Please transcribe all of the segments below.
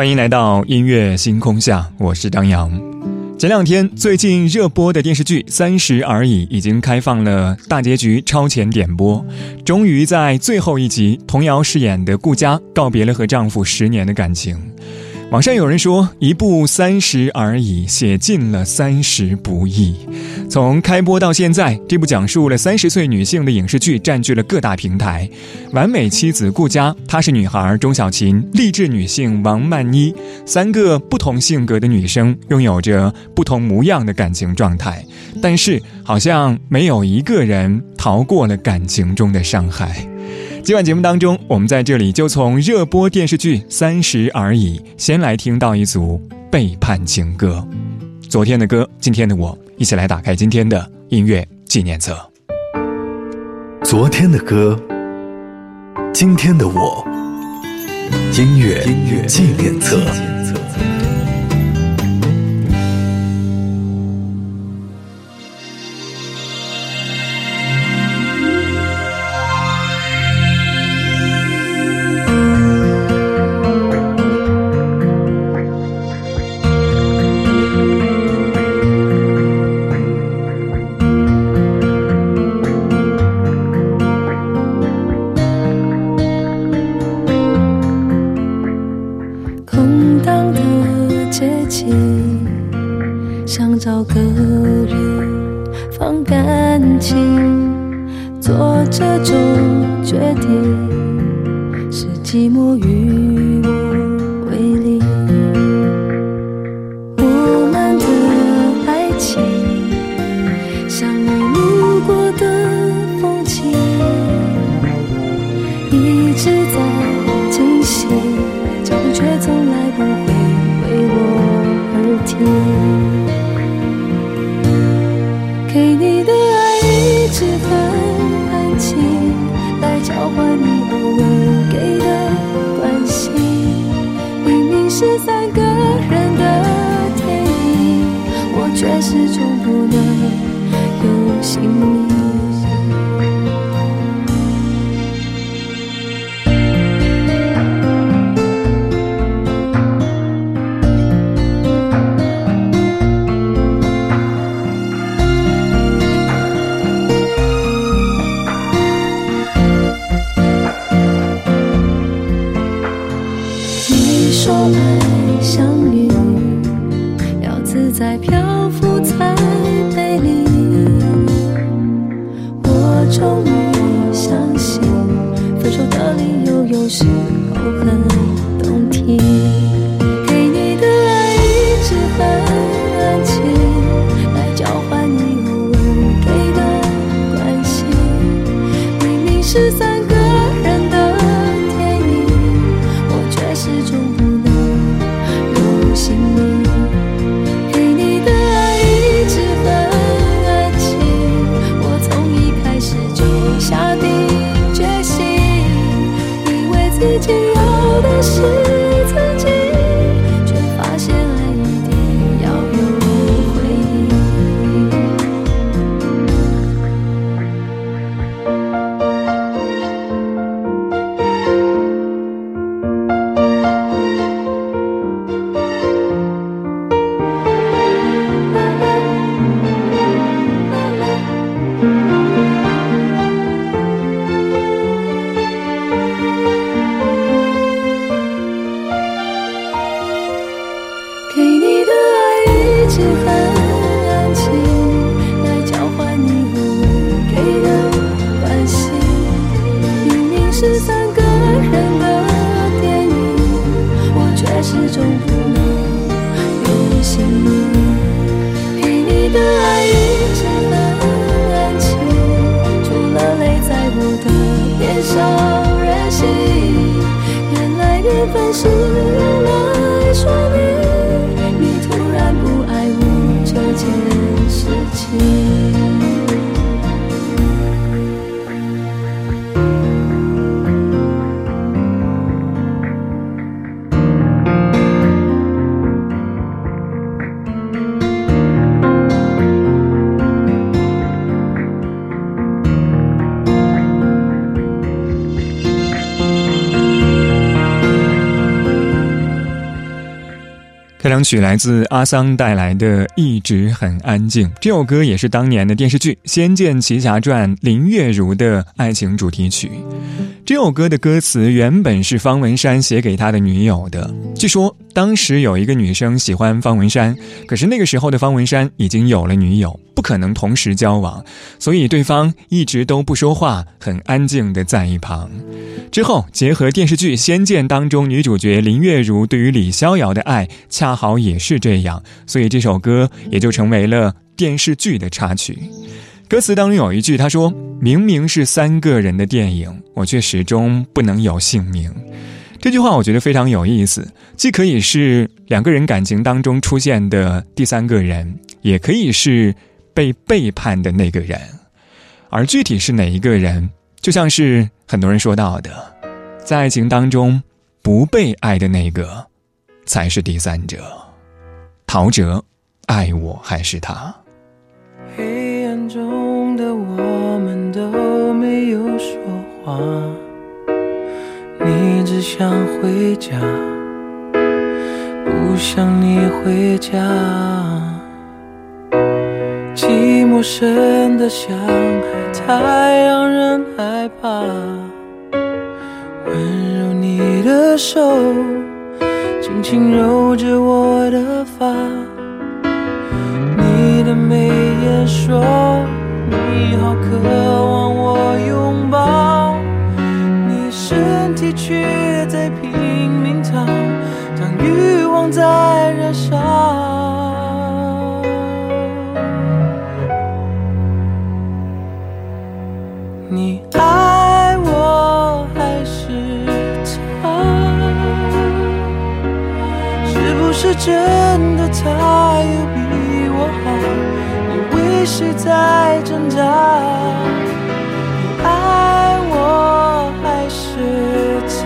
欢迎来到音乐星空下，我是张扬。前两天，最近热播的电视剧《三十而已》已经开放了大结局超前点播。终于在最后一集，童瑶饰演的顾佳告别了和丈夫十年的感情。网上有人说，一部《三十而已》写尽了三十不易。从开播到现在，这部讲述了三十岁女性的影视剧占据了各大平台。完美妻子顾佳，她是女孩钟小琴，励志女性王曼妮，三个不同性格的女生，拥有着不同模样的感情状态，但是好像没有一个人逃过了感情中的伤害。今晚节目当中，我们在这里就从热播电视剧《三十而已》先来听到一组背叛情歌。昨天的歌，今天的我，一起来打开今天的音乐纪念册。昨天的歌，今天的我，音乐纪念册。说爱像云，要自在漂浮才美丽。我终于相信，分手的理由有时。曲来自阿桑带来的《一直很安静》，这首歌也是当年的电视剧《仙剑奇侠传》林月如的爱情主题曲。这首歌的歌词原本是方文山写给他的女友的。据说当时有一个女生喜欢方文山，可是那个时候的方文山已经有了女友，不可能同时交往，所以对方一直都不说话，很安静的在一旁。之后结合电视剧《仙剑》当中女主角林月如对于李逍遥的爱，恰好也是这样，所以这首歌也就成为了电视剧的插曲。歌词当中有一句，他说：“明明是三个人的电影，我却始终不能有姓名。”这句话我觉得非常有意思，既可以是两个人感情当中出现的第三个人，也可以是被背叛的那个人，而具体是哪一个人？就像是很多人说到的，在爱情当中，不被爱的那个，才是第三者。陶喆，爱我还是他？黑暗中的我们都没有说话，你只想回家，不想你回家。寂寞深得像海，太让人害怕。温柔你的手，轻轻揉着我的发。你的眉眼说，你好渴望我拥抱，你身体却在拼命逃，当欲望在真的他有比我好？你为谁在挣扎？你爱我还是他？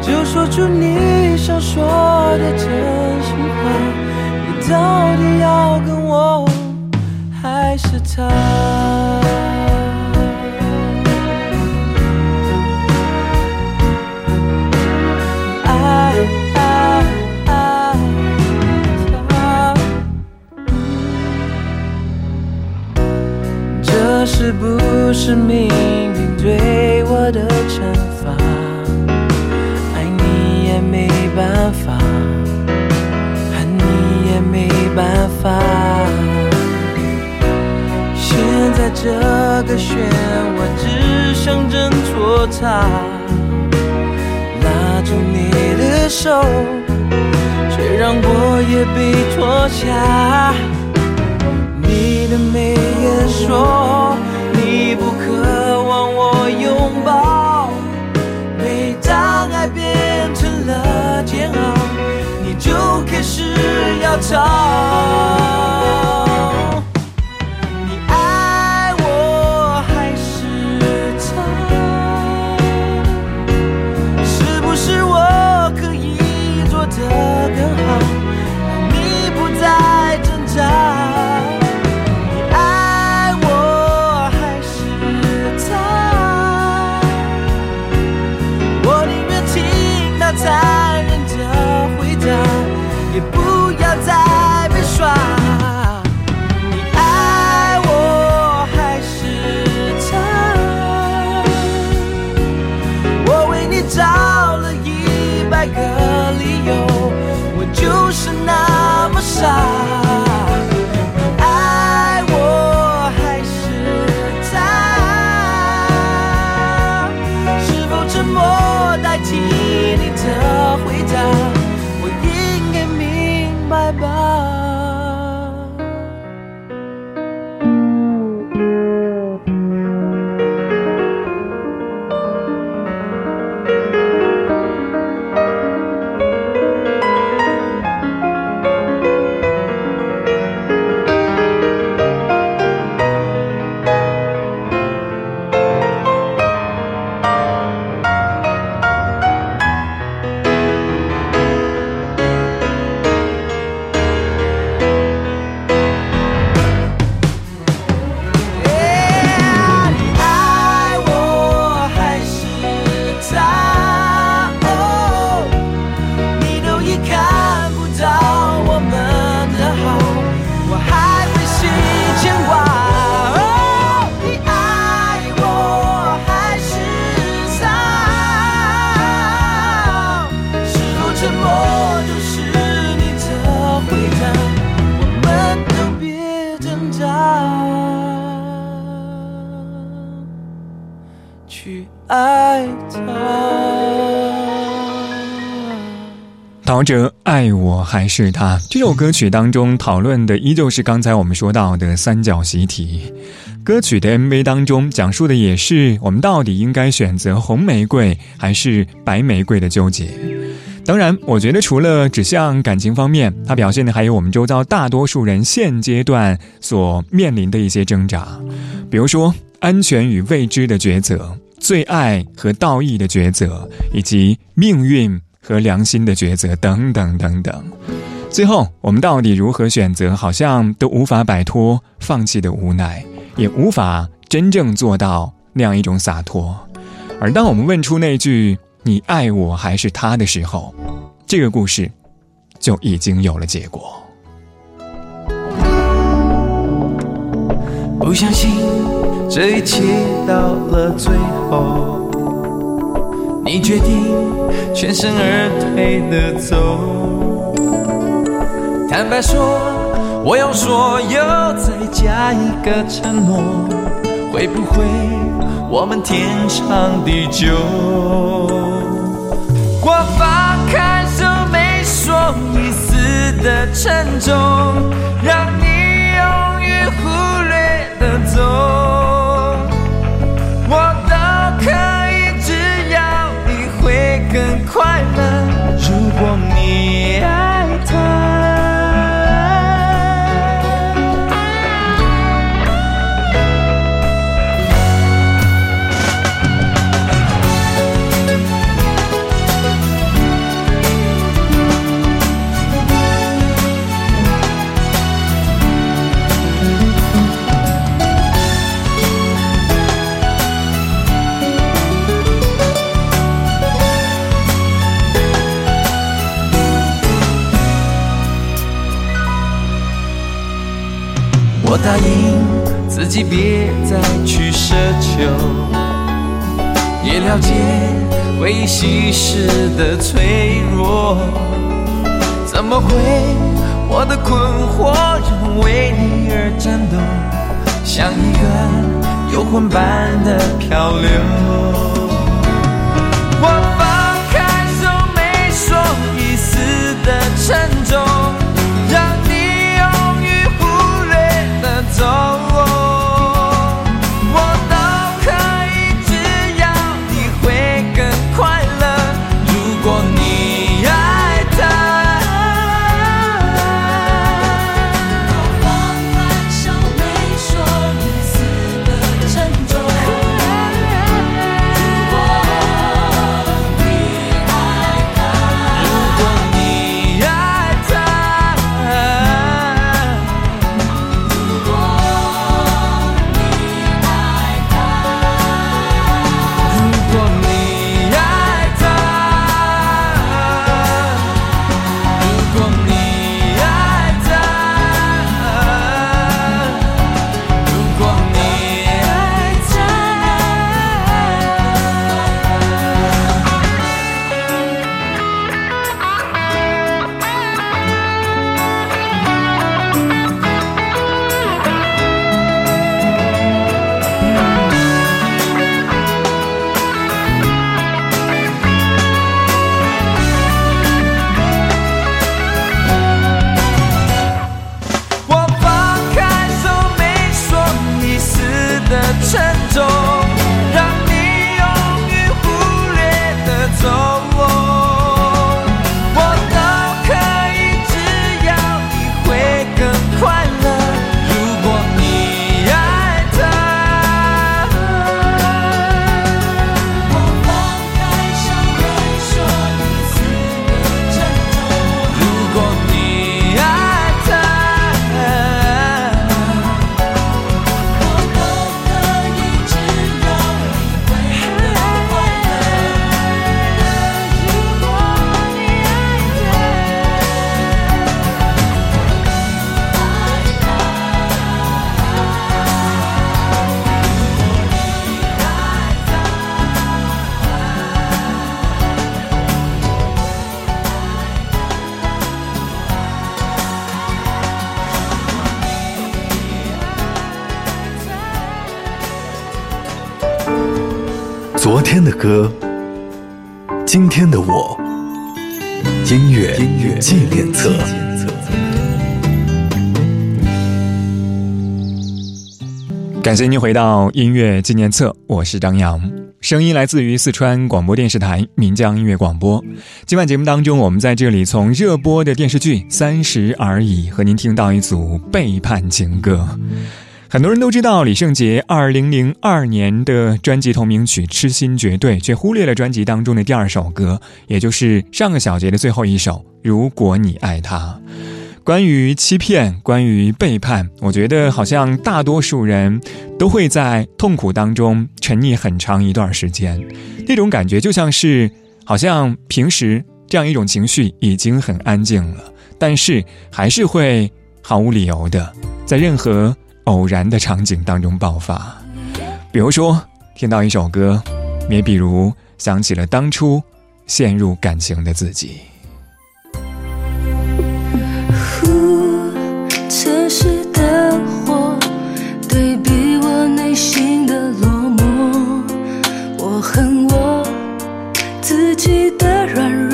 就说出你想说的真心话，你到底要跟我？还是他？是不是命运对我的惩罚？爱你也没办法，恨你也没办法。现在这个漩涡只想挣脱它，拉住你的手，却让我也被拖下。你的眉眼说要这爱我还是他这首歌曲当中讨论的依旧是刚才我们说到的三角习题。歌曲的 MV 当中讲述的也是我们到底应该选择红玫瑰还是白玫瑰的纠结。当然，我觉得除了指向感情方面，它表现的还有我们周遭大多数人现阶段所面临的一些挣扎，比如说安全与未知的抉择，最爱和道义的抉择，以及命运。和良心的抉择，等等等等，最后我们到底如何选择？好像都无法摆脱放弃的无奈，也无法真正做到那样一种洒脱。而当我们问出那句“你爱我还是他”的时候，这个故事就已经有了结果。不相信这一切到了最后。你决定全身而退的走，坦白说，我要说有再加一个承诺，会不会我们天长地久？我放开手，没说一丝的沉重，让你永远忽略的走。答应自己别再去奢求，也了解回忆稀释的脆弱。怎么会？我的困惑仍为你而战斗，像一个游魂般的漂流。歌，今天的我，音乐音乐纪念册。感谢您回到音乐纪念册，我是张扬，声音来自于四川广播电视台岷江音乐广播。今晚节目当中，我们在这里从热播的电视剧《三十而已》和您听到一组背叛情歌。很多人都知道李圣杰二零零二年的专辑同名曲《痴心绝对》，却忽略了专辑当中的第二首歌，也就是上个小节的最后一首《如果你爱他》。关于欺骗，关于背叛，我觉得好像大多数人都会在痛苦当中沉溺很长一段时间。那种感觉就像是，好像平时这样一种情绪已经很安静了，但是还是会毫无理由的在任何偶然的场景当中爆发。比如说，听到一首歌，也比如想起了当初陷入感情的自己。城市的火对比我内心的落寞，我恨我自己的软弱，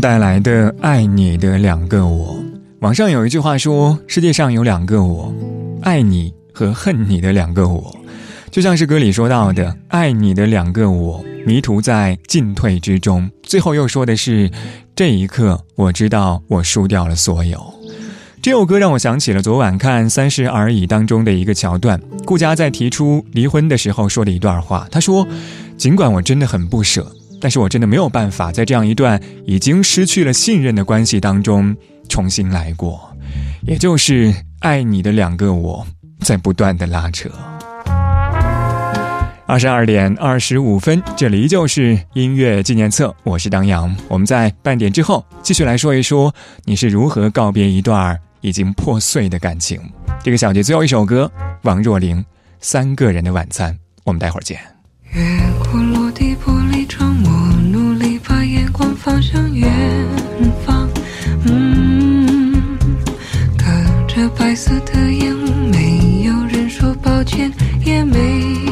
带来的《爱你的两个我》。网上有一句话说：“世界上有两个我，爱你和恨你的两个我。”就像是歌里说到的，“爱你的两个我，迷途在进退之中。”最后又说的是：“这一刻，我知道我输掉了所有。”这首歌让我想起了昨晚看《三十而已》当中的一个桥段，顾佳在提出离婚的时候说的一段话。他说：“尽管我真的很不舍。”但是我真的没有办法在这样一段已经失去了信任的关系当中重新来过，也就是爱你的两个我在不断的拉扯。二十二点二十五分，这里依旧是音乐纪念册，我是当阳。我们在半点之后继续来说一说你是如何告别一段已经破碎的感情。这个小节最后一首歌，王若琳《三个人的晚餐》，我们待会儿见。方向远方。嗯，隔着白色的烟雾，没有人说抱歉，也没